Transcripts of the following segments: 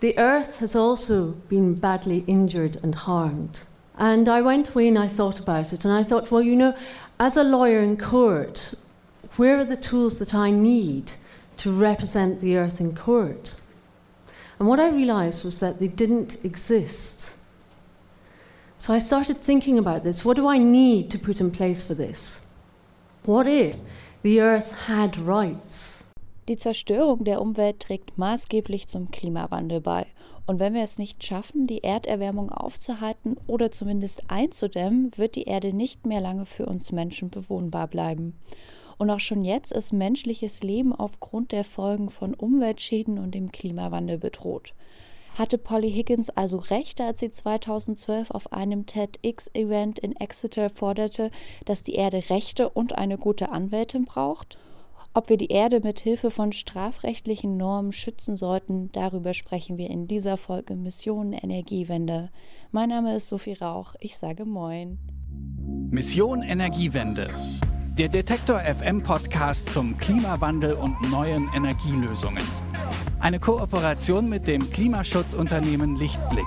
The earth has also been badly injured and harmed. And I went away and I thought about it, and I thought, well, you know, as a lawyer in court, where are the tools that I need to represent the earth in court? And what I realized was that they didn't exist. So I started thinking about this. What do I need to put in place for this? What if the earth had rights? Die Zerstörung der Umwelt trägt maßgeblich zum Klimawandel bei. Und wenn wir es nicht schaffen, die Erderwärmung aufzuhalten oder zumindest einzudämmen, wird die Erde nicht mehr lange für uns Menschen bewohnbar bleiben. Und auch schon jetzt ist menschliches Leben aufgrund der Folgen von Umweltschäden und dem Klimawandel bedroht. Hatte Polly Higgins also recht, als sie 2012 auf einem TEDx-Event in Exeter forderte, dass die Erde Rechte und eine gute Anwältin braucht? Ob wir die Erde mit Hilfe von strafrechtlichen Normen schützen sollten, darüber sprechen wir in dieser Folge Mission Energiewende. Mein Name ist Sophie Rauch, ich sage Moin. Mission Energiewende. Der Detektor FM Podcast zum Klimawandel und neuen Energielösungen. Eine Kooperation mit dem Klimaschutzunternehmen Lichtblick.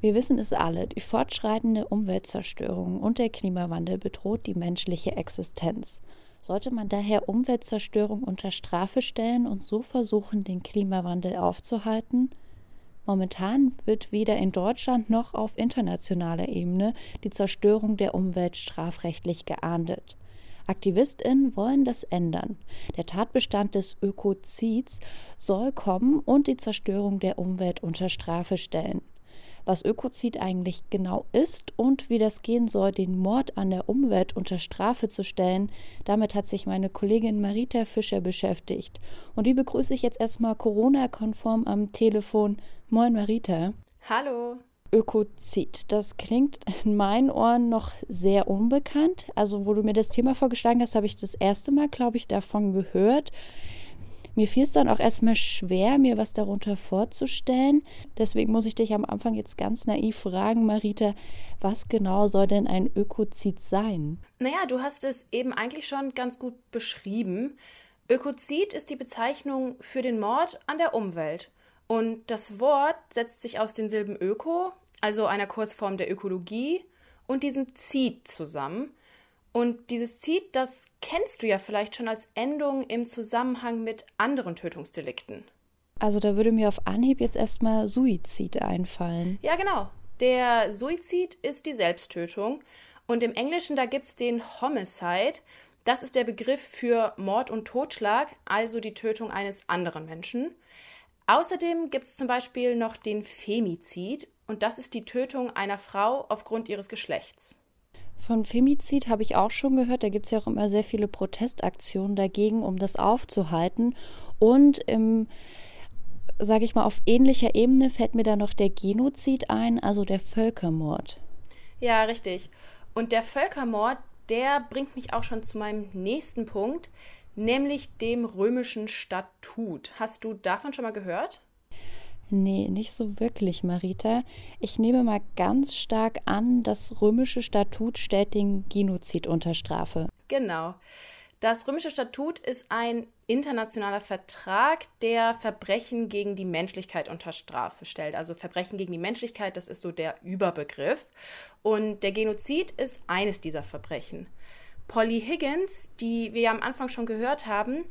Wir wissen es alle, die fortschreitende Umweltzerstörung und der Klimawandel bedroht die menschliche Existenz. Sollte man daher Umweltzerstörung unter Strafe stellen und so versuchen, den Klimawandel aufzuhalten? Momentan wird weder in Deutschland noch auf internationaler Ebene die Zerstörung der Umwelt strafrechtlich geahndet. AktivistInnen wollen das ändern. Der Tatbestand des Ökozids soll kommen und die Zerstörung der Umwelt unter Strafe stellen was Ökozid eigentlich genau ist und wie das gehen soll, den Mord an der Umwelt unter Strafe zu stellen. Damit hat sich meine Kollegin Marita Fischer beschäftigt. Und die begrüße ich jetzt erstmal Corona-konform am Telefon. Moin Marita. Hallo. Ökozid. Das klingt in meinen Ohren noch sehr unbekannt. Also, wo du mir das Thema vorgeschlagen hast, habe ich das erste Mal, glaube ich, davon gehört. Mir fiel es dann auch erstmal schwer, mir was darunter vorzustellen. Deswegen muss ich dich am Anfang jetzt ganz naiv fragen, Marita, was genau soll denn ein Ökozid sein? Naja, du hast es eben eigentlich schon ganz gut beschrieben. Ökozid ist die Bezeichnung für den Mord an der Umwelt. Und das Wort setzt sich aus den Silben Öko, also einer Kurzform der Ökologie, und diesem Zid zusammen. Und dieses Zid, das kennst du ja vielleicht schon als Endung im Zusammenhang mit anderen Tötungsdelikten. Also da würde mir auf Anhieb jetzt erstmal Suizid einfallen. Ja, genau. Der Suizid ist die Selbsttötung. Und im Englischen, da gibt es den Homicide. Das ist der Begriff für Mord und Totschlag, also die Tötung eines anderen Menschen. Außerdem gibt es zum Beispiel noch den Femizid. Und das ist die Tötung einer Frau aufgrund ihres Geschlechts. Von Femizid habe ich auch schon gehört. Da gibt es ja auch immer sehr viele Protestaktionen dagegen, um das aufzuhalten. Und im, sage ich mal, auf ähnlicher Ebene fällt mir da noch der Genozid ein, also der Völkermord. Ja, richtig. Und der Völkermord, der bringt mich auch schon zu meinem nächsten Punkt, nämlich dem römischen Statut. Hast du davon schon mal gehört? Nee, nicht so wirklich, Marita. Ich nehme mal ganz stark an, das römische Statut stellt den Genozid unter Strafe. Genau. Das römische Statut ist ein internationaler Vertrag, der Verbrechen gegen die Menschlichkeit unter Strafe stellt. Also Verbrechen gegen die Menschlichkeit, das ist so der Überbegriff. Und der Genozid ist eines dieser Verbrechen. Polly Higgins, die wir ja am Anfang schon gehört haben,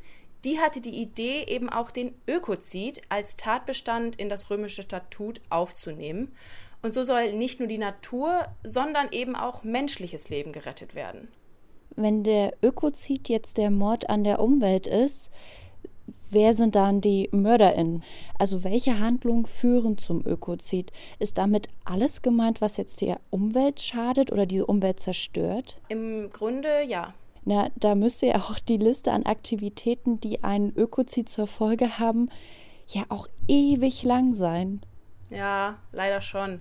die hatte die Idee, eben auch den Ökozid als Tatbestand in das römische Statut aufzunehmen. Und so soll nicht nur die Natur, sondern eben auch menschliches Leben gerettet werden. Wenn der Ökozid jetzt der Mord an der Umwelt ist, wer sind dann die MörderInnen? Also welche Handlungen führen zum Ökozid? Ist damit alles gemeint, was jetzt der Umwelt schadet oder diese Umwelt zerstört? Im Grunde ja. Na, da müsste ja auch die Liste an Aktivitäten, die einen Ökozid zur Folge haben, ja auch ewig lang sein. Ja, leider schon.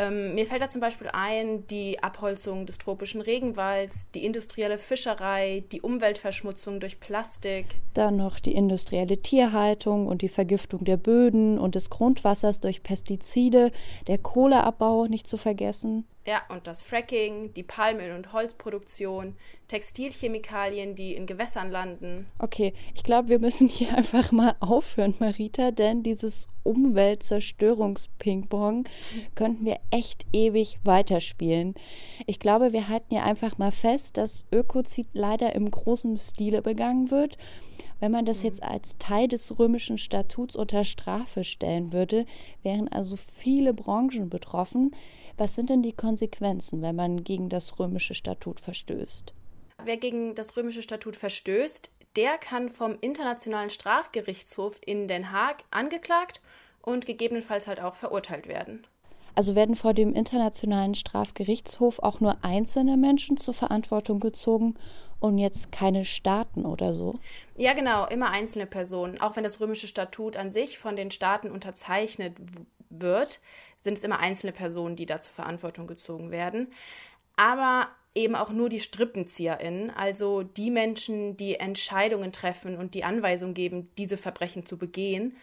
Ähm, mir fällt da zum Beispiel ein die Abholzung des tropischen Regenwalds, die industrielle Fischerei, die Umweltverschmutzung durch Plastik. Dann noch die industrielle Tierhaltung und die Vergiftung der Böden und des Grundwassers durch Pestizide, der Kohleabbau nicht zu vergessen. Ja, und das Fracking, die Palmöl- und Holzproduktion, Textilchemikalien, die in Gewässern landen. Okay, ich glaube, wir müssen hier einfach mal aufhören, Marita, denn dieses Umweltzerstörungsping-Pong könnten wir echt ewig weiterspielen. Ich glaube, wir halten hier einfach mal fest, dass Ökozid leider im großen Stile begangen wird. Wenn man das mhm. jetzt als Teil des römischen Statuts unter Strafe stellen würde, wären also viele Branchen betroffen. Was sind denn die Konsequenzen, wenn man gegen das römische Statut verstößt? Wer gegen das römische Statut verstößt, der kann vom Internationalen Strafgerichtshof in Den Haag angeklagt und gegebenenfalls halt auch verurteilt werden. Also werden vor dem Internationalen Strafgerichtshof auch nur einzelne Menschen zur Verantwortung gezogen und jetzt keine Staaten oder so? Ja, genau, immer einzelne Personen. Auch wenn das römische Statut an sich von den Staaten unterzeichnet wird, sind es immer einzelne Personen, die da zur Verantwortung gezogen werden. Aber eben auch nur die StrippenzieherInnen, also die Menschen, die Entscheidungen treffen und die Anweisung geben, diese Verbrechen zu begehen.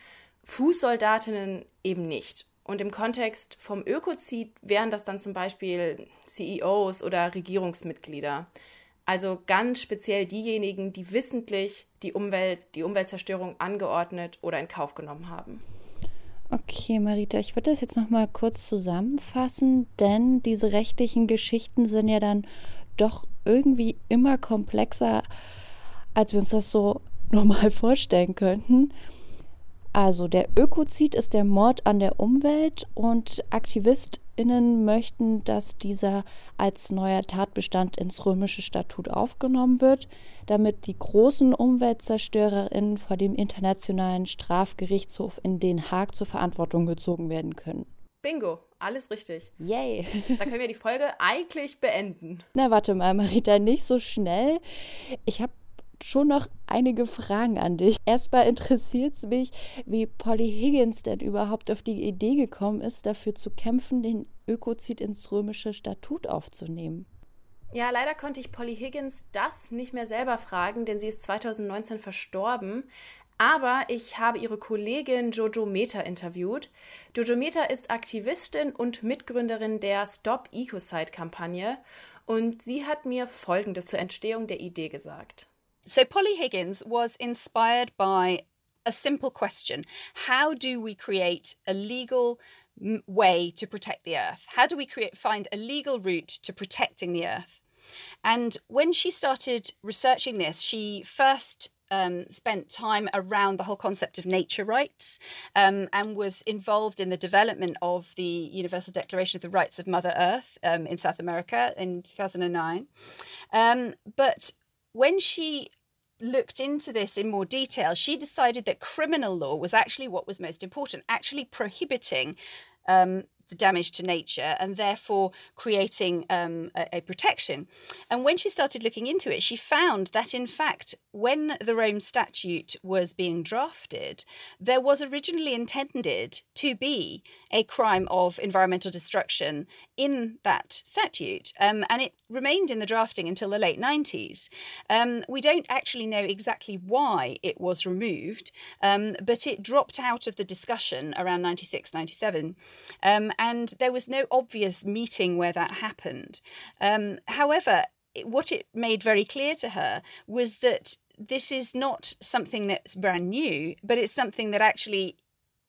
Fußsoldatinnen eben nicht. Und im Kontext vom Ökozid wären das dann zum Beispiel CEOs oder Regierungsmitglieder. Also ganz speziell diejenigen, die wissentlich die Umwelt, die Umweltzerstörung angeordnet oder in Kauf genommen haben. Okay, Marita, ich würde das jetzt noch mal kurz zusammenfassen, denn diese rechtlichen Geschichten sind ja dann doch irgendwie immer komplexer, als wir uns das so normal vorstellen könnten. Also der Ökozid ist der Mord an der Umwelt und AktivistInnen möchten, dass dieser als neuer Tatbestand ins römische Statut aufgenommen wird, damit die großen UmweltzerstörerInnen vor dem Internationalen Strafgerichtshof in Den Haag zur Verantwortung gezogen werden können. Bingo, alles richtig. Yay. Da können wir die Folge eigentlich beenden. Na, warte mal, Marita, nicht so schnell. Ich habe schon noch einige Fragen an dich. Erstmal interessiert es mich, wie Polly Higgins denn überhaupt auf die Idee gekommen ist, dafür zu kämpfen, den Ökozid ins römische Statut aufzunehmen. Ja, leider konnte ich Polly Higgins das nicht mehr selber fragen, denn sie ist 2019 verstorben. Aber ich habe ihre Kollegin Jojo Meta interviewt. Jojo Meta ist Aktivistin und Mitgründerin der Stop Ecocide-Kampagne und sie hat mir Folgendes zur Entstehung der Idee gesagt. So, Polly Higgins was inspired by a simple question How do we create a legal way to protect the earth? How do we create, find a legal route to protecting the earth? And when she started researching this, she first um, spent time around the whole concept of nature rights um, and was involved in the development of the Universal Declaration of the Rights of Mother Earth um, in South America in 2009. Um, but when she looked into this in more detail, she decided that criminal law was actually what was most important, actually prohibiting um, the damage to nature and therefore creating um, a, a, protection. And when she started looking into it, she found that in fact, when the Rome Statute was being drafted, there was originally intended to be a crime of environmental destruction in that statute. Um, and it remained in the drafting until the late 90s. Um, we don't actually know exactly why it was removed, um, but it dropped out of the discussion around 96, 97. Um, and there was no obvious meeting where that happened. Um, however, what it made very clear to her was that this is not something that's brand new, but it's something that actually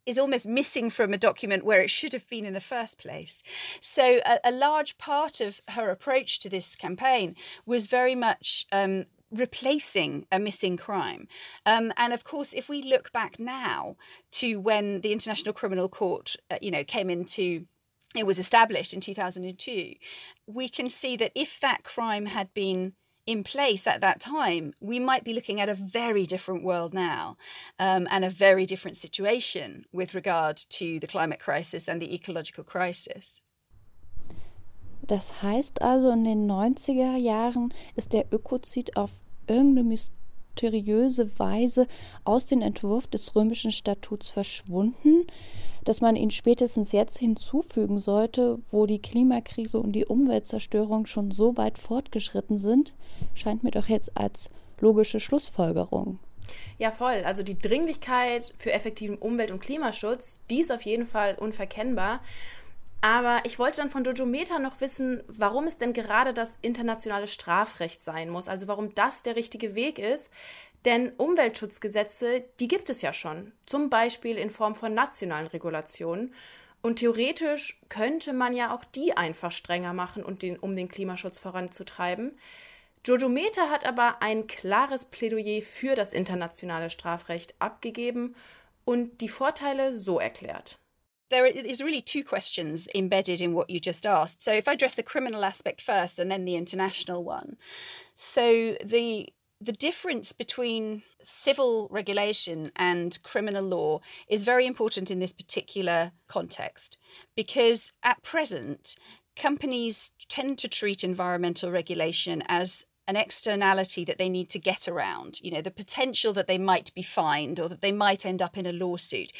is almost missing from a document where it should have been in the first place. So, a, a large part of her approach to this campaign was very much um, replacing a missing crime. Um, and of course, if we look back now to when the International Criminal Court, uh, you know, came into it was established in 2002, we can see that if that crime had been in place at that time, we might be looking at a very different world now um, and a very different situation with regard to the climate crisis and the ecological crisis. Das heißt also, in den 90er Jahren ist der Ökozid auf irgendeine mysteriöse Weise aus dem Entwurf des römischen Statuts verschwunden, dass man ihn spätestens jetzt hinzufügen sollte, wo die Klimakrise und die Umweltzerstörung schon so weit fortgeschritten sind, scheint mir doch jetzt als logische Schlussfolgerung. Ja, voll. Also die Dringlichkeit für effektiven Umwelt- und Klimaschutz, die ist auf jeden Fall unverkennbar. Aber ich wollte dann von Dojometer noch wissen, warum es denn gerade das internationale Strafrecht sein muss, also warum das der richtige Weg ist. Denn Umweltschutzgesetze, die gibt es ja schon, zum Beispiel in Form von nationalen Regulationen. Und theoretisch könnte man ja auch die einfach strenger machen, und den, um den Klimaschutz voranzutreiben. Jojo Meta hat aber ein klares Plädoyer für das internationale Strafrecht abgegeben und die Vorteile so erklärt. There is really two questions embedded in what you just asked. So if I address the criminal aspect first and then the international one. So the the difference between civil regulation and criminal law is very important in this particular context because at present companies tend to treat environmental regulation as an externality that they need to get around, you know, the potential that they might be fined or that they might end up in a lawsuit,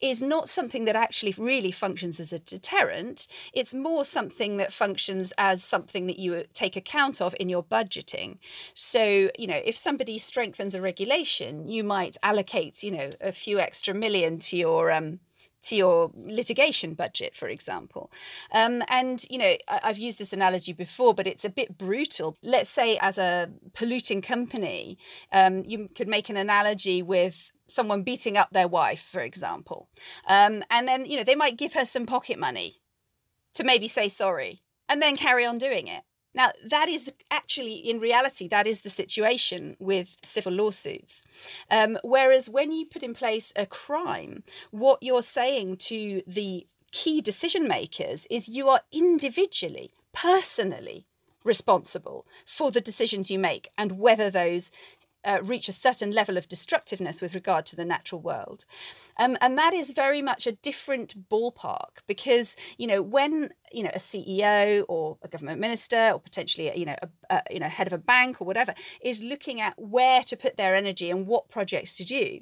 is not something that actually really functions as a deterrent. It's more something that functions as something that you take account of in your budgeting. So, you know, if somebody strengthens a regulation, you might allocate, you know, a few extra million to your um, to your litigation budget, for example. Um, and, you know, I, have used this analogy before, but it's a bit brutal. Let's say, as a polluting company, um, you could make an analogy with someone beating up their wife, for example. Um, and then, you know, they might give her some pocket money to maybe say sorry and then carry on doing it. Now, that is actually, in reality, that is the situation with civil lawsuits. Um, whereas when you put in place a crime, what you're saying to the key decision makers is you are individually, personally responsible for the decisions you make and whether those uh, reach a certain level of destructiveness with regard to the natural world. Um, and that is very much a different ballpark because, you know, when, you know, a CEO or a government minister or potentially, you know, a, a, you know, head of a bank or whatever is looking at where to put their energy and what projects to do,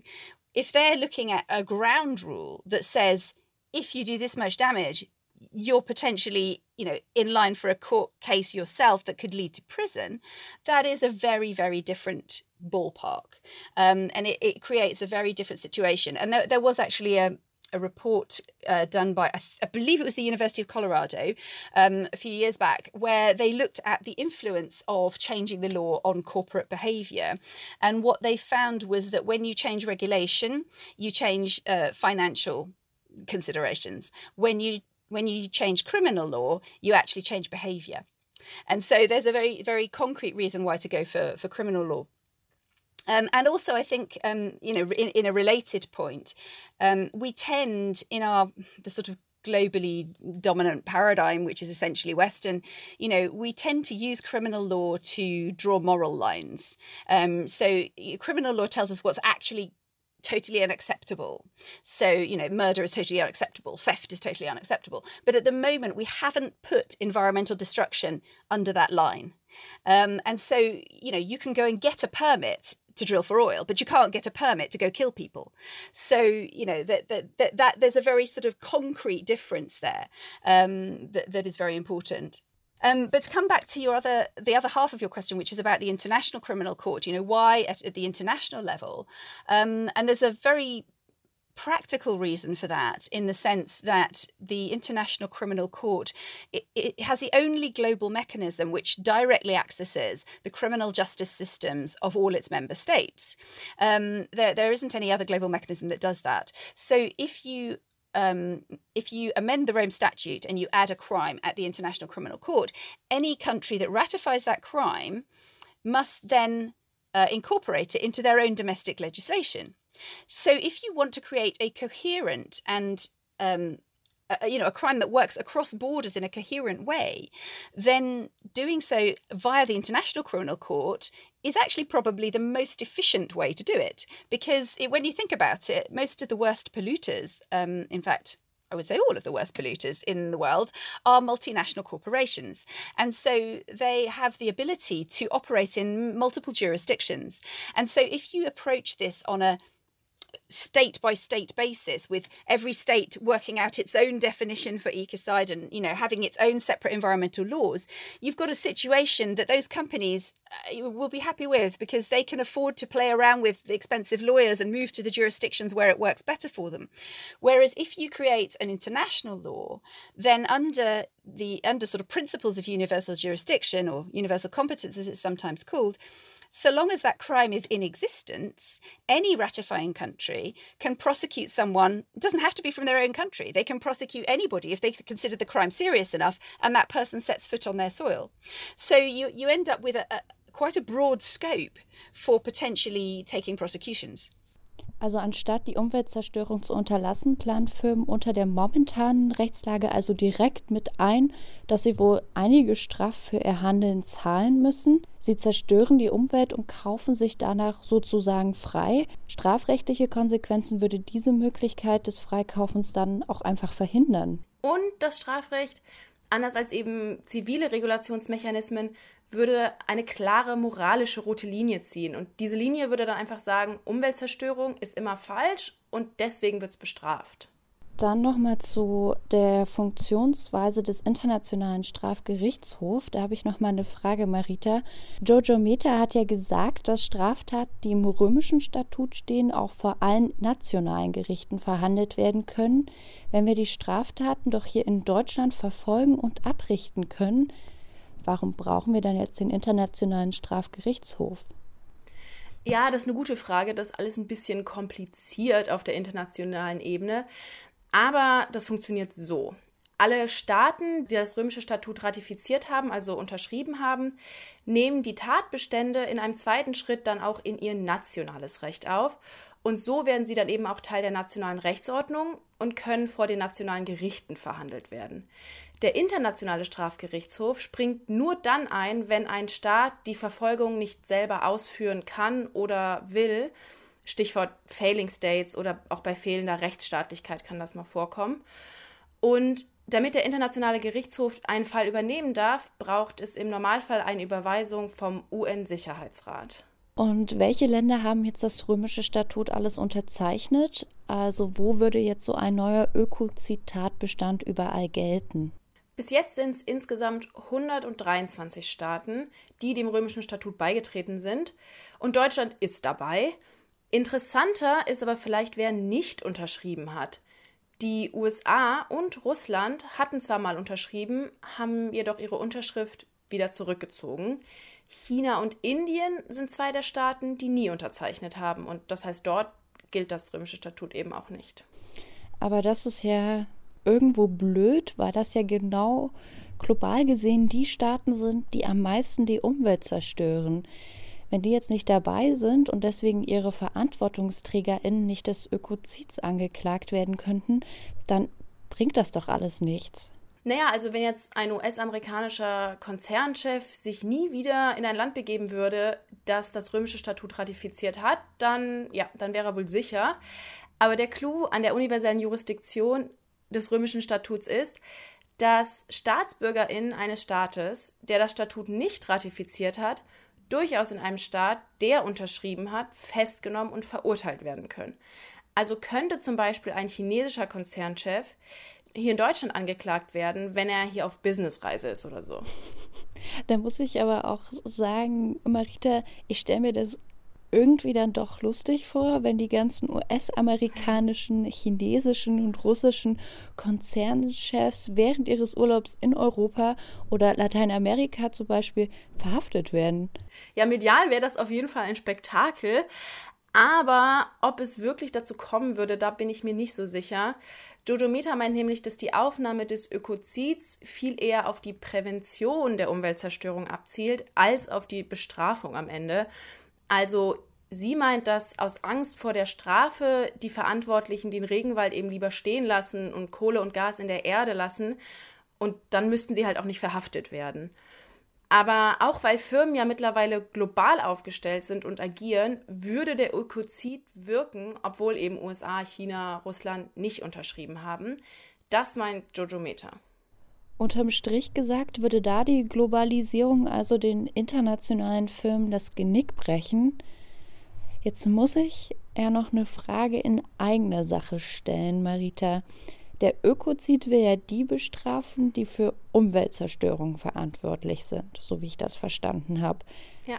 if they're looking at a ground rule that says, if you do this much damage, you're potentially you know in line for a court case yourself that could lead to prison that is a very very different ballpark. Um, and it, it, creates a very different situation. And there, there was actually a, a report uh, done by I, th- I, believe it was the university of colorado um, a few years back where they looked at the influence of changing the law on corporate behavior. And what they found was that when you change regulation you change uh, financial considerations. When you when you change criminal law, you actually change behavior. And so there's a very, very concrete reason why to go for, for criminal law. Um, and also, I think, um, you know, in, in, a related point, um, we tend in our the sort of globally dominant paradigm, which is essentially Western, you know, we tend to use criminal law to draw moral lines. Um, so, criminal law tells us what's actually totally unacceptable. So, you know, murder is totally unacceptable, theft is totally unacceptable. But at the moment, we haven't put environmental destruction under that line. Um, and so, you know, you can go and get a permit to drill for oil, but you can't get a permit to go kill people. So, you know, that that, that, that there's a very sort of concrete difference there um, that, that is very important. Um, but to come back to your other, the other half of your question, which is about the International Criminal Court, you know, why at, at the international level? Um, and there's a very practical reason for that in the sense that the international criminal court it, it, has the only global mechanism which directly accesses the criminal justice systems of all its member states um, there, there isn't any other global mechanism that does that so if you um, if you amend the Rome Statute and you add a crime at the International Criminal Court, any country that ratifies that crime must then uh, incorporate it into their own domestic legislation. So, if you want to create a coherent and um, a, you know a crime that works across borders in a coherent way, then doing so via the International Criminal Court is actually probably the most efficient way to do it because it, when you think about it, most of the worst polluters, um, in fact, I would say all of the worst polluters in the world are multinational corporations. And so they have the ability to operate in multiple jurisdictions. And so if you approach this on a state by state basis with every state working out its own definition for ecocide and you know having its own separate environmental laws you've got a situation that those companies uh, will be happy with because they can afford to play around with the expensive lawyers and move to the jurisdictions where it works better for them. Whereas if you create an international law then under the under sort of principles of universal jurisdiction or universal competence as it's sometimes called so long as that crime is in existence, any ratifying country can prosecute someone. It doesn't have to be from their own country. They can prosecute anybody if they consider the crime serious enough and that person sets foot on their soil. So you, you end up with a, a quite a broad scope for potentially taking prosecutions. Also anstatt die Umweltzerstörung zu unterlassen, planen Firmen unter der momentanen Rechtslage also direkt mit ein, dass sie wohl einige Strafen für ihr Handeln zahlen müssen. Sie zerstören die Umwelt und kaufen sich danach sozusagen frei. Strafrechtliche Konsequenzen würde diese Möglichkeit des Freikaufens dann auch einfach verhindern. Und das Strafrecht, anders als eben zivile Regulationsmechanismen, würde eine klare moralische rote Linie ziehen. Und diese Linie würde dann einfach sagen, Umweltzerstörung ist immer falsch und deswegen wird es bestraft. Dann nochmal zu der Funktionsweise des Internationalen Strafgerichtshofs. Da habe ich nochmal eine Frage, Marita. Jojo Meta hat ja gesagt, dass Straftaten, die im römischen Statut stehen, auch vor allen nationalen Gerichten verhandelt werden können. Wenn wir die Straftaten doch hier in Deutschland verfolgen und abrichten können, warum brauchen wir dann jetzt den Internationalen Strafgerichtshof? Ja, das ist eine gute Frage. Das ist alles ein bisschen kompliziert auf der internationalen Ebene. Aber das funktioniert so. Alle Staaten, die das römische Statut ratifiziert haben, also unterschrieben haben, nehmen die Tatbestände in einem zweiten Schritt dann auch in ihr nationales Recht auf. Und so werden sie dann eben auch Teil der nationalen Rechtsordnung und können vor den nationalen Gerichten verhandelt werden. Der internationale Strafgerichtshof springt nur dann ein, wenn ein Staat die Verfolgung nicht selber ausführen kann oder will. Stichwort Failing States oder auch bei fehlender Rechtsstaatlichkeit kann das mal vorkommen. Und damit der internationale Gerichtshof einen Fall übernehmen darf, braucht es im Normalfall eine Überweisung vom UN-Sicherheitsrat. Und welche Länder haben jetzt das römische Statut alles unterzeichnet? Also wo würde jetzt so ein neuer Ökozitatbestand überall gelten? Bis jetzt sind es insgesamt 123 Staaten, die dem römischen Statut beigetreten sind. Und Deutschland ist dabei. Interessanter ist aber vielleicht, wer nicht unterschrieben hat. Die USA und Russland hatten zwar mal unterschrieben, haben jedoch ihre Unterschrift wieder zurückgezogen. China und Indien sind zwei der Staaten, die nie unterzeichnet haben. Und das heißt, dort gilt das römische Statut eben auch nicht. Aber das ist ja irgendwo blöd, weil das ja genau global gesehen die Staaten sind, die am meisten die Umwelt zerstören. Wenn die jetzt nicht dabei sind und deswegen ihre VerantwortungsträgerInnen nicht des Ökozids angeklagt werden könnten, dann bringt das doch alles nichts. Naja, also wenn jetzt ein US-amerikanischer Konzernchef sich nie wieder in ein Land begeben würde, das das römische Statut ratifiziert hat, dann, ja, dann wäre er wohl sicher. Aber der Clou an der universellen Jurisdiktion des römischen Statuts ist, dass StaatsbürgerInnen eines Staates, der das Statut nicht ratifiziert hat, durchaus in einem Staat, der unterschrieben hat, festgenommen und verurteilt werden können. Also könnte zum Beispiel ein chinesischer Konzernchef hier in Deutschland angeklagt werden, wenn er hier auf Businessreise ist oder so. Da muss ich aber auch sagen, Marita, ich stelle mir das irgendwie dann doch lustig vor, wenn die ganzen US-amerikanischen, chinesischen und russischen Konzernchefs während ihres Urlaubs in Europa oder Lateinamerika zum Beispiel verhaftet werden. Ja, medial wäre das auf jeden Fall ein Spektakel. Aber ob es wirklich dazu kommen würde, da bin ich mir nicht so sicher. Jojo Meta meint nämlich, dass die Aufnahme des Ökozids viel eher auf die Prävention der Umweltzerstörung abzielt, als auf die Bestrafung am Ende. Also sie meint, dass aus Angst vor der Strafe die Verantwortlichen den Regenwald eben lieber stehen lassen und Kohle und Gas in der Erde lassen und dann müssten sie halt auch nicht verhaftet werden. Aber auch weil Firmen ja mittlerweile global aufgestellt sind und agieren, würde der Ökozid wirken, obwohl eben USA, China, Russland nicht unterschrieben haben. Das meint Jojo Meta. Unterm Strich gesagt, würde da die Globalisierung also den internationalen Firmen das Genick brechen? Jetzt muss ich ja noch eine Frage in eigener Sache stellen, Marita. Der Ökozid will ja die bestrafen, die für Umweltzerstörung verantwortlich sind, so wie ich das verstanden habe. Ja.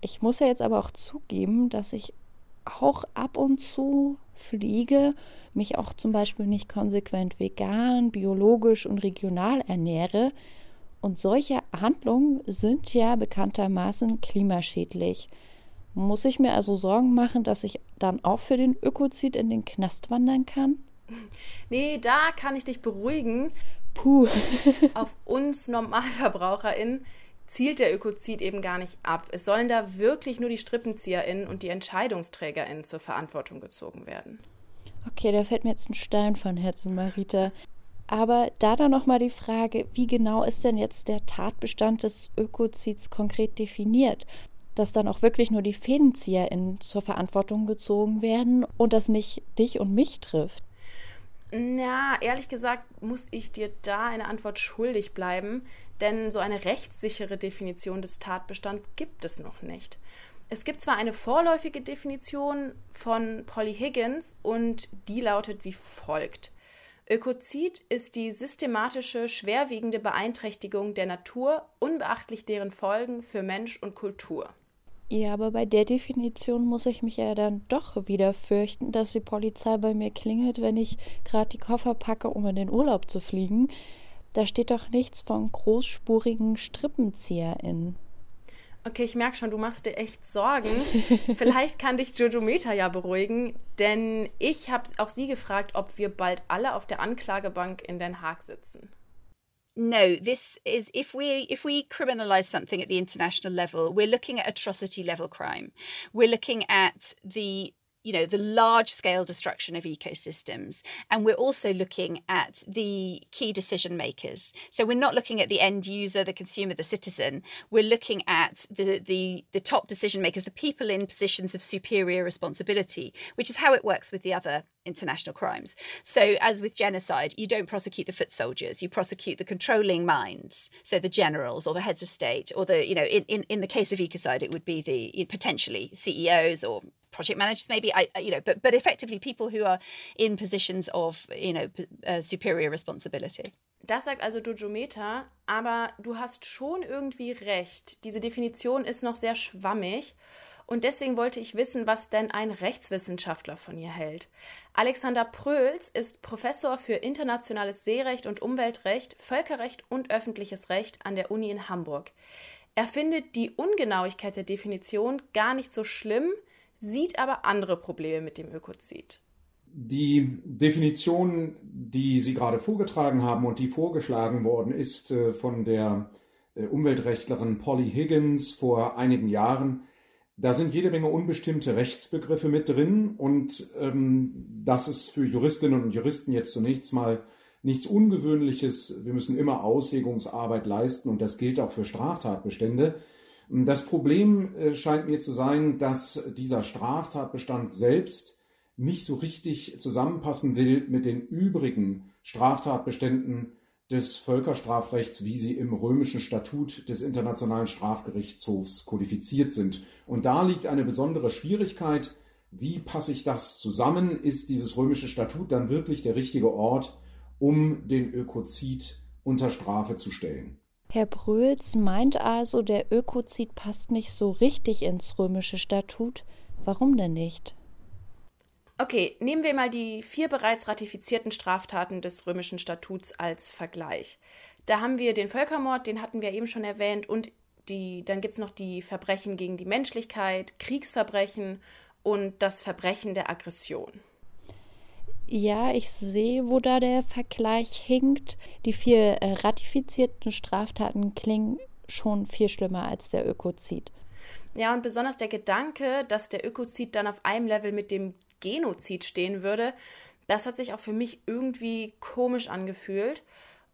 Ich muss ja jetzt aber auch zugeben, dass ich auch ab und zu fliege, mich auch zum Beispiel nicht konsequent vegan, biologisch und regional ernähre. Und solche Handlungen sind ja bekanntermaßen klimaschädlich. Muss ich mir also Sorgen machen, dass ich dann auch für den Ökozid in den Knast wandern kann? Nee, da kann ich dich beruhigen. Puh. Auf uns NormalverbraucherInnen zielt der Ökozid eben gar nicht ab. Es sollen da wirklich nur die StrippenzieherInnen und die EntscheidungsträgerInnen zur Verantwortung gezogen werden. Okay, da fällt mir jetzt ein Stein von Herzen, Marita. Aber da dann nochmal die Frage, wie genau ist denn jetzt der Tatbestand des Ökozids konkret definiert? Dass dann auch wirklich nur die FädenzieherInnen zur Verantwortung gezogen werden und das nicht dich und mich trifft. Na, ehrlich gesagt muss ich dir da eine Antwort schuldig bleiben, denn so eine rechtssichere Definition des Tatbestands gibt es noch nicht. Es gibt zwar eine vorläufige Definition von Polly Higgins und die lautet wie folgt. Ökozid ist die systematische, schwerwiegende Beeinträchtigung der Natur, unbeachtlich deren Folgen für Mensch und Kultur. Ja, aber bei der Definition muss ich mich ja dann doch wieder fürchten, dass die Polizei bei mir klingelt, wenn ich gerade die Koffer packe, um in den Urlaub zu fliegen. Da steht doch nichts von großspurigen StrippenzieherInnen. Okay, ich merke schon, du machst dir echt Sorgen. Vielleicht kann dich Jojo Meta ja beruhigen, denn ich habe auch sie gefragt, ob wir bald alle auf der Anklagebank in Den Haag sitzen. No this is if we if we criminalize something at the international level we're looking at atrocity level crime. We're looking at the you know the large scale destruction of ecosystems. And we're also looking at the key decision makers. So we're not looking at the end user the consumer the citizen. We're looking at the the the top decision makers the people in positions of superior responsibility which is how it works with the other international crimes. So as with genocide you don't prosecute the foot soldiers you prosecute the controlling minds so the generals or the heads of state or the you know in in, in the case of ecocide it would be the potentially ceos or project managers maybe I, you know but but effectively people who are in positions of you know uh, superior responsibility. Das sagt also Dojometer, aber du hast schon irgendwie recht. Diese Definition ist noch sehr schwammig und deswegen wollte ich wissen, was denn ein Rechtswissenschaftler von ihr hält. Alexander Pröls ist Professor für internationales Seerecht und Umweltrecht, Völkerrecht und öffentliches Recht an der Uni in Hamburg. Er findet die Ungenauigkeit der Definition gar nicht so schlimm, sieht aber andere Probleme mit dem Ökozid. Die Definition, die Sie gerade vorgetragen haben und die vorgeschlagen worden ist äh, von der äh, Umweltrechtlerin Polly Higgins vor einigen Jahren, da sind jede Menge unbestimmte Rechtsbegriffe mit drin und ähm, das ist für Juristinnen und Juristen jetzt zunächst mal nichts Ungewöhnliches. Wir müssen immer Auslegungsarbeit leisten und das gilt auch für Straftatbestände. Das Problem äh, scheint mir zu sein, dass dieser Straftatbestand selbst nicht so richtig zusammenpassen will mit den übrigen Straftatbeständen des Völkerstrafrechts, wie sie im römischen Statut des Internationalen Strafgerichtshofs kodifiziert sind. Und da liegt eine besondere Schwierigkeit. Wie passe ich das zusammen? Ist dieses römische Statut dann wirklich der richtige Ort, um den Ökozid unter Strafe zu stellen? Herr Bröls meint also, der Ökozid passt nicht so richtig ins römische Statut. Warum denn nicht? Okay, nehmen wir mal die vier bereits ratifizierten Straftaten des römischen Statuts als Vergleich. Da haben wir den Völkermord, den hatten wir eben schon erwähnt, und die, dann gibt es noch die Verbrechen gegen die Menschlichkeit, Kriegsverbrechen und das Verbrechen der Aggression. Ja, ich sehe, wo da der Vergleich hinkt. Die vier äh, ratifizierten Straftaten klingen schon viel schlimmer als der Ökozid. Ja, und besonders der Gedanke, dass der Ökozid dann auf einem Level mit dem Genozid stehen würde, das hat sich auch für mich irgendwie komisch angefühlt.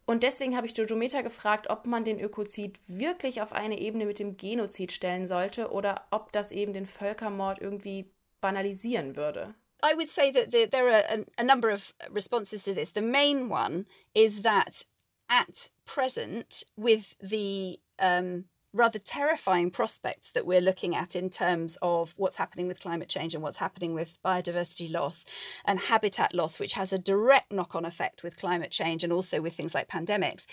Und deswegen habe ich Jojo gefragt, ob man den Ökozid wirklich auf eine Ebene mit dem Genozid stellen sollte oder ob das eben den Völkermord irgendwie banalisieren würde. I would say that the, there are a, a number of responses to this. The main one is that at present, with the um, rather terrifying prospects that we're looking at in terms of what's happening with climate change and what's happening with biodiversity loss and habitat loss, which has a direct knock on effect with climate change and also with things like pandemics.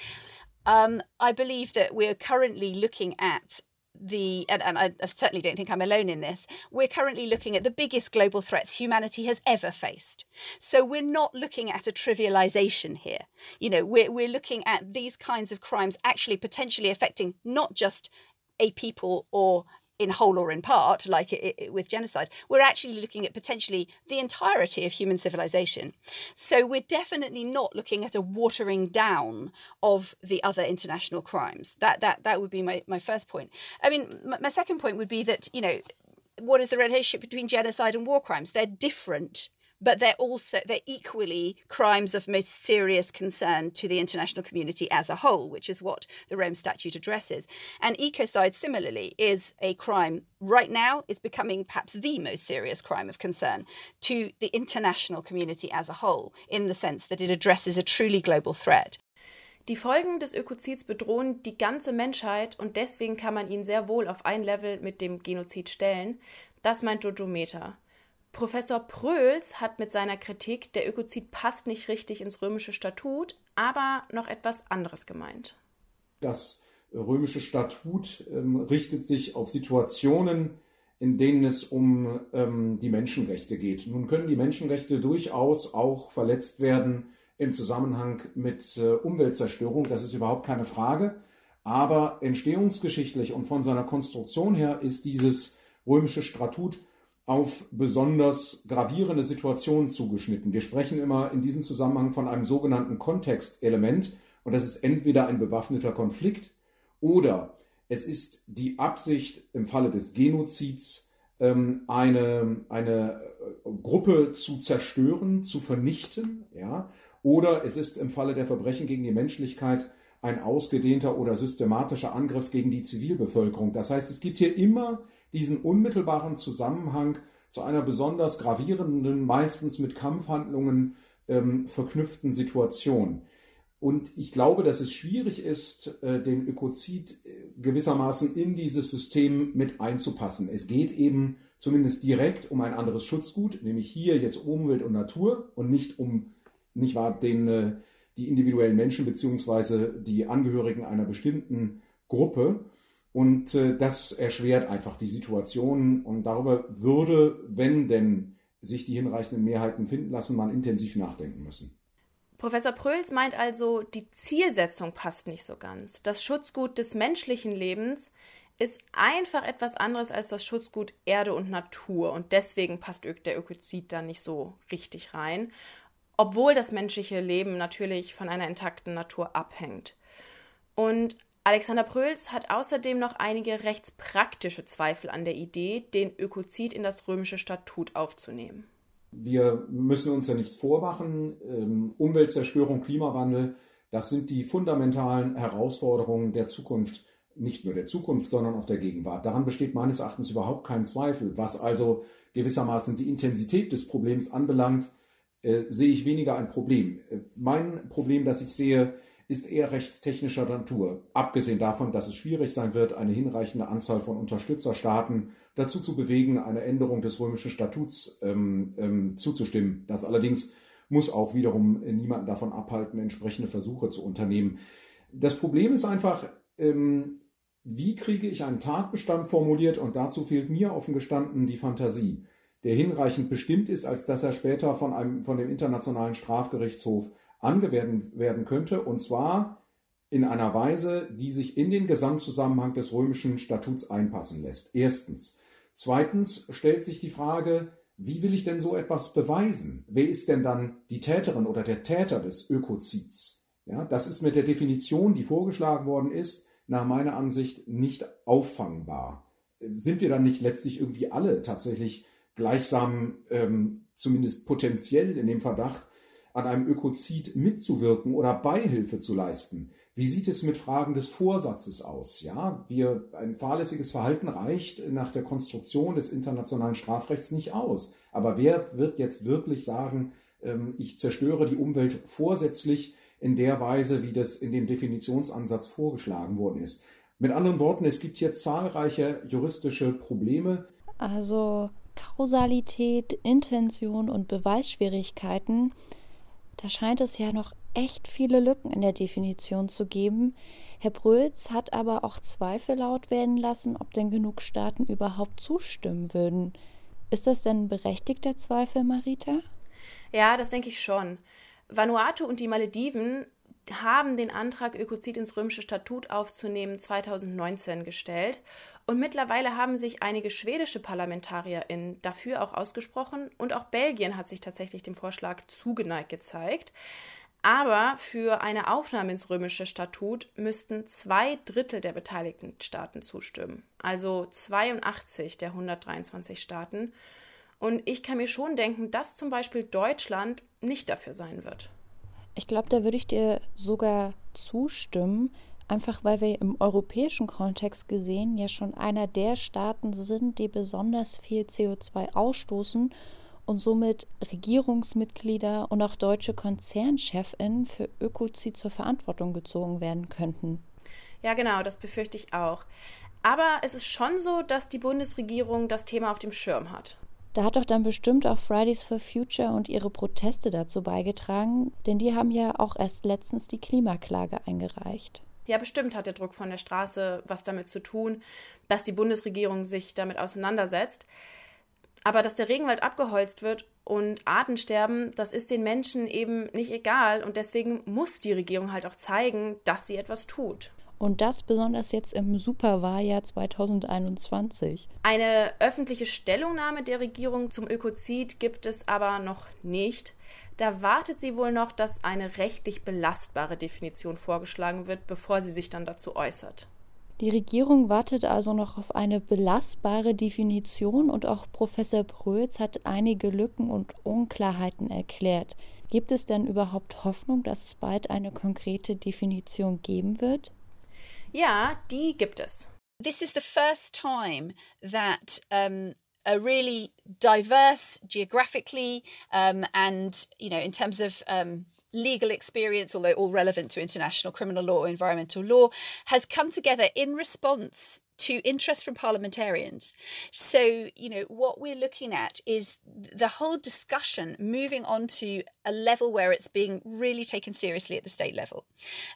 Um, I believe that we're currently looking at the and, and I certainly don't think I'm alone in this. We're currently looking at the biggest global threats humanity has ever faced. So we're not looking at a trivialization here. You know, we're we're looking at these kinds of crimes actually potentially affecting not just a people or in whole or in part, like it, it, with genocide, we're actually looking at potentially the entirety of human civilization. So we're definitely not looking at a watering down of the other international crimes. That that that would be my, my first point. I mean, my, my second point would be that you know what is the relationship between genocide and war crimes? They're different but they're also they're equally crimes of most serious concern to the international community as a whole, which is what the Rome Statute addresses. And ecocide, similarly, is a crime right now. It's becoming perhaps the most serious crime of concern to the international community as a whole, in the sense that it addresses a truly global threat. Die Folgen des Ökozids bedrohen die ganze Menschheit und deswegen kann man ihn sehr wohl auf ein Level mit dem Genozid stellen. Das meint Jojo. Professor Pröls hat mit seiner Kritik, der Ökozid passt nicht richtig ins römische Statut, aber noch etwas anderes gemeint. Das römische Statut ähm, richtet sich auf Situationen, in denen es um ähm, die Menschenrechte geht. Nun können die Menschenrechte durchaus auch verletzt werden im Zusammenhang mit äh, Umweltzerstörung, das ist überhaupt keine Frage. Aber entstehungsgeschichtlich und von seiner Konstruktion her ist dieses römische Statut auf besonders gravierende Situationen zugeschnitten. Wir sprechen immer in diesem Zusammenhang von einem sogenannten Kontextelement und das ist entweder ein bewaffneter Konflikt oder es ist die Absicht im Falle des Genozids, ähm, eine, eine äh, Gruppe zu zerstören, zu vernichten, ja, oder es ist im Falle der Verbrechen gegen die Menschlichkeit ein ausgedehnter oder systematischer Angriff gegen die Zivilbevölkerung. Das heißt, es gibt hier immer diesen unmittelbaren Zusammenhang zu einer besonders gravierenden, meistens mit Kampfhandlungen ähm, verknüpften Situation. Und ich glaube, dass es schwierig ist, äh, den Ökozid äh, gewissermaßen in dieses System mit einzupassen. Es geht eben zumindest direkt um ein anderes Schutzgut, nämlich hier jetzt Umwelt und Natur und nicht um, nicht wahr, den, äh, die individuellen Menschen beziehungsweise die Angehörigen einer bestimmten Gruppe. Und äh, das erschwert einfach die Situation. Und darüber würde, wenn denn sich die hinreichenden Mehrheiten finden lassen, man intensiv nachdenken müssen. Professor Pröls meint also, die Zielsetzung passt nicht so ganz. Das Schutzgut des menschlichen Lebens ist einfach etwas anderes als das Schutzgut Erde und Natur. Und deswegen passt der Ökozid da nicht so richtig rein. Obwohl das menschliche Leben natürlich von einer intakten Natur abhängt. Und Alexander Pröls hat außerdem noch einige rechtspraktische Zweifel an der Idee, den Ökozid in das römische Statut aufzunehmen. Wir müssen uns ja nichts vormachen. Ähm, Umweltzerstörung, Klimawandel, das sind die fundamentalen Herausforderungen der Zukunft, nicht nur der Zukunft, sondern auch der Gegenwart. Daran besteht meines Erachtens überhaupt kein Zweifel. Was also gewissermaßen die Intensität des Problems anbelangt, äh, sehe ich weniger ein Problem. Äh, mein Problem, das ich sehe, ist eher rechtstechnischer Natur. Abgesehen davon, dass es schwierig sein wird, eine hinreichende Anzahl von Unterstützerstaaten dazu zu bewegen, eine Änderung des römischen Statuts ähm, ähm, zuzustimmen. Das allerdings muss auch wiederum niemanden davon abhalten, entsprechende Versuche zu unternehmen. Das Problem ist einfach, ähm, wie kriege ich einen Tatbestand formuliert und dazu fehlt mir offen gestanden die Fantasie, der hinreichend bestimmt ist, als dass er später von, einem, von dem Internationalen Strafgerichtshof angewendet werden könnte, und zwar in einer Weise, die sich in den Gesamtzusammenhang des römischen Statuts einpassen lässt. Erstens. Zweitens stellt sich die Frage, wie will ich denn so etwas beweisen? Wer ist denn dann die Täterin oder der Täter des Ökozids? Ja, das ist mit der Definition, die vorgeschlagen worden ist, nach meiner Ansicht nicht auffangbar. Sind wir dann nicht letztlich irgendwie alle tatsächlich gleichsam, ähm, zumindest potenziell in dem Verdacht, an einem Ökozid mitzuwirken oder Beihilfe zu leisten. Wie sieht es mit Fragen des Vorsatzes aus? Ja, wir, ein fahrlässiges Verhalten reicht nach der Konstruktion des internationalen Strafrechts nicht aus. Aber wer wird jetzt wirklich sagen, ähm, ich zerstöre die Umwelt vorsätzlich in der Weise, wie das in dem Definitionsansatz vorgeschlagen worden ist? Mit anderen Worten, es gibt hier zahlreiche juristische Probleme. Also Kausalität, Intention und Beweisschwierigkeiten, da scheint es ja noch echt viele Lücken in der Definition zu geben. Herr Brölz hat aber auch Zweifel laut werden lassen, ob denn genug Staaten überhaupt zustimmen würden. Ist das denn ein berechtigter Zweifel, Marita? Ja, das denke ich schon. Vanuatu und die Malediven haben den Antrag, Ökozid ins römische Statut aufzunehmen, 2019 gestellt. Und mittlerweile haben sich einige schwedische ParlamentarierInnen dafür auch ausgesprochen und auch Belgien hat sich tatsächlich dem Vorschlag zugeneigt gezeigt. Aber für eine Aufnahme ins römische Statut müssten zwei Drittel der beteiligten Staaten zustimmen. Also 82 der 123 Staaten. Und ich kann mir schon denken, dass zum Beispiel Deutschland nicht dafür sein wird. Ich glaube, da würde ich dir sogar zustimmen, einfach weil wir im europäischen Kontext gesehen ja schon einer der Staaten sind, die besonders viel CO2 ausstoßen und somit Regierungsmitglieder und auch deutsche Konzernchefinnen für Ökozid zur Verantwortung gezogen werden könnten. Ja, genau, das befürchte ich auch. Aber es ist schon so, dass die Bundesregierung das Thema auf dem Schirm hat. Da hat doch dann bestimmt auch Fridays for Future und ihre Proteste dazu beigetragen, denn die haben ja auch erst letztens die Klimaklage eingereicht. Ja, bestimmt hat der Druck von der Straße was damit zu tun, dass die Bundesregierung sich damit auseinandersetzt. Aber dass der Regenwald abgeholzt wird und Arten sterben, das ist den Menschen eben nicht egal. Und deswegen muss die Regierung halt auch zeigen, dass sie etwas tut. Und das besonders jetzt im Superwahljahr 2021. Eine öffentliche Stellungnahme der Regierung zum Ökozid gibt es aber noch nicht. Da wartet sie wohl noch, dass eine rechtlich belastbare Definition vorgeschlagen wird, bevor sie sich dann dazu äußert. Die Regierung wartet also noch auf eine belastbare Definition und auch Professor Prötz hat einige Lücken und Unklarheiten erklärt. Gibt es denn überhaupt Hoffnung, dass es bald eine konkrete Definition geben wird? Ja, die gibt es. This is the first time that um, a really diverse geographically um, and you know in terms of um, legal experience, although all relevant to international criminal law or environmental law, has come together in response to interest from parliamentarians. So, you know, what we're looking at is the whole discussion moving on to a level where it's being really taken seriously at the state level.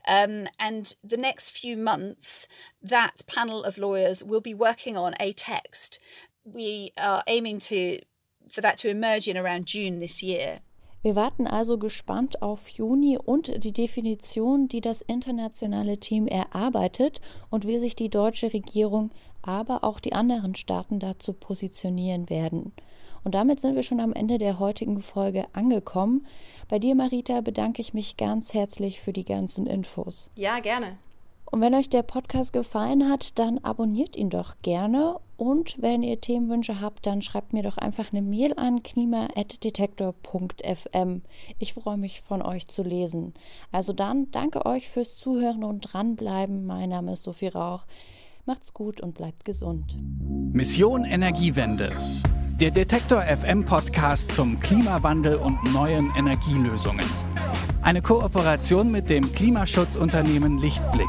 Um, and the next few months, that panel of lawyers will be working on a text. We are aiming to for that to emerge in around June this year. Wir warten also gespannt auf Juni und die Definition, die das internationale Team erarbeitet und wie sich die deutsche Regierung, aber auch die anderen Staaten dazu positionieren werden. Und damit sind wir schon am Ende der heutigen Folge angekommen. Bei dir, Marita, bedanke ich mich ganz herzlich für die ganzen Infos. Ja, gerne. Und wenn euch der Podcast gefallen hat, dann abonniert ihn doch gerne. Und wenn ihr Themenwünsche habt, dann schreibt mir doch einfach eine Mail an klima.detektor.fm. Ich freue mich von euch zu lesen. Also dann, danke euch fürs Zuhören und dranbleiben. Mein Name ist Sophie Rauch. Macht's gut und bleibt gesund. Mission Energiewende. Der Detektor FM Podcast zum Klimawandel und neuen Energielösungen. Eine Kooperation mit dem Klimaschutzunternehmen Lichtblick.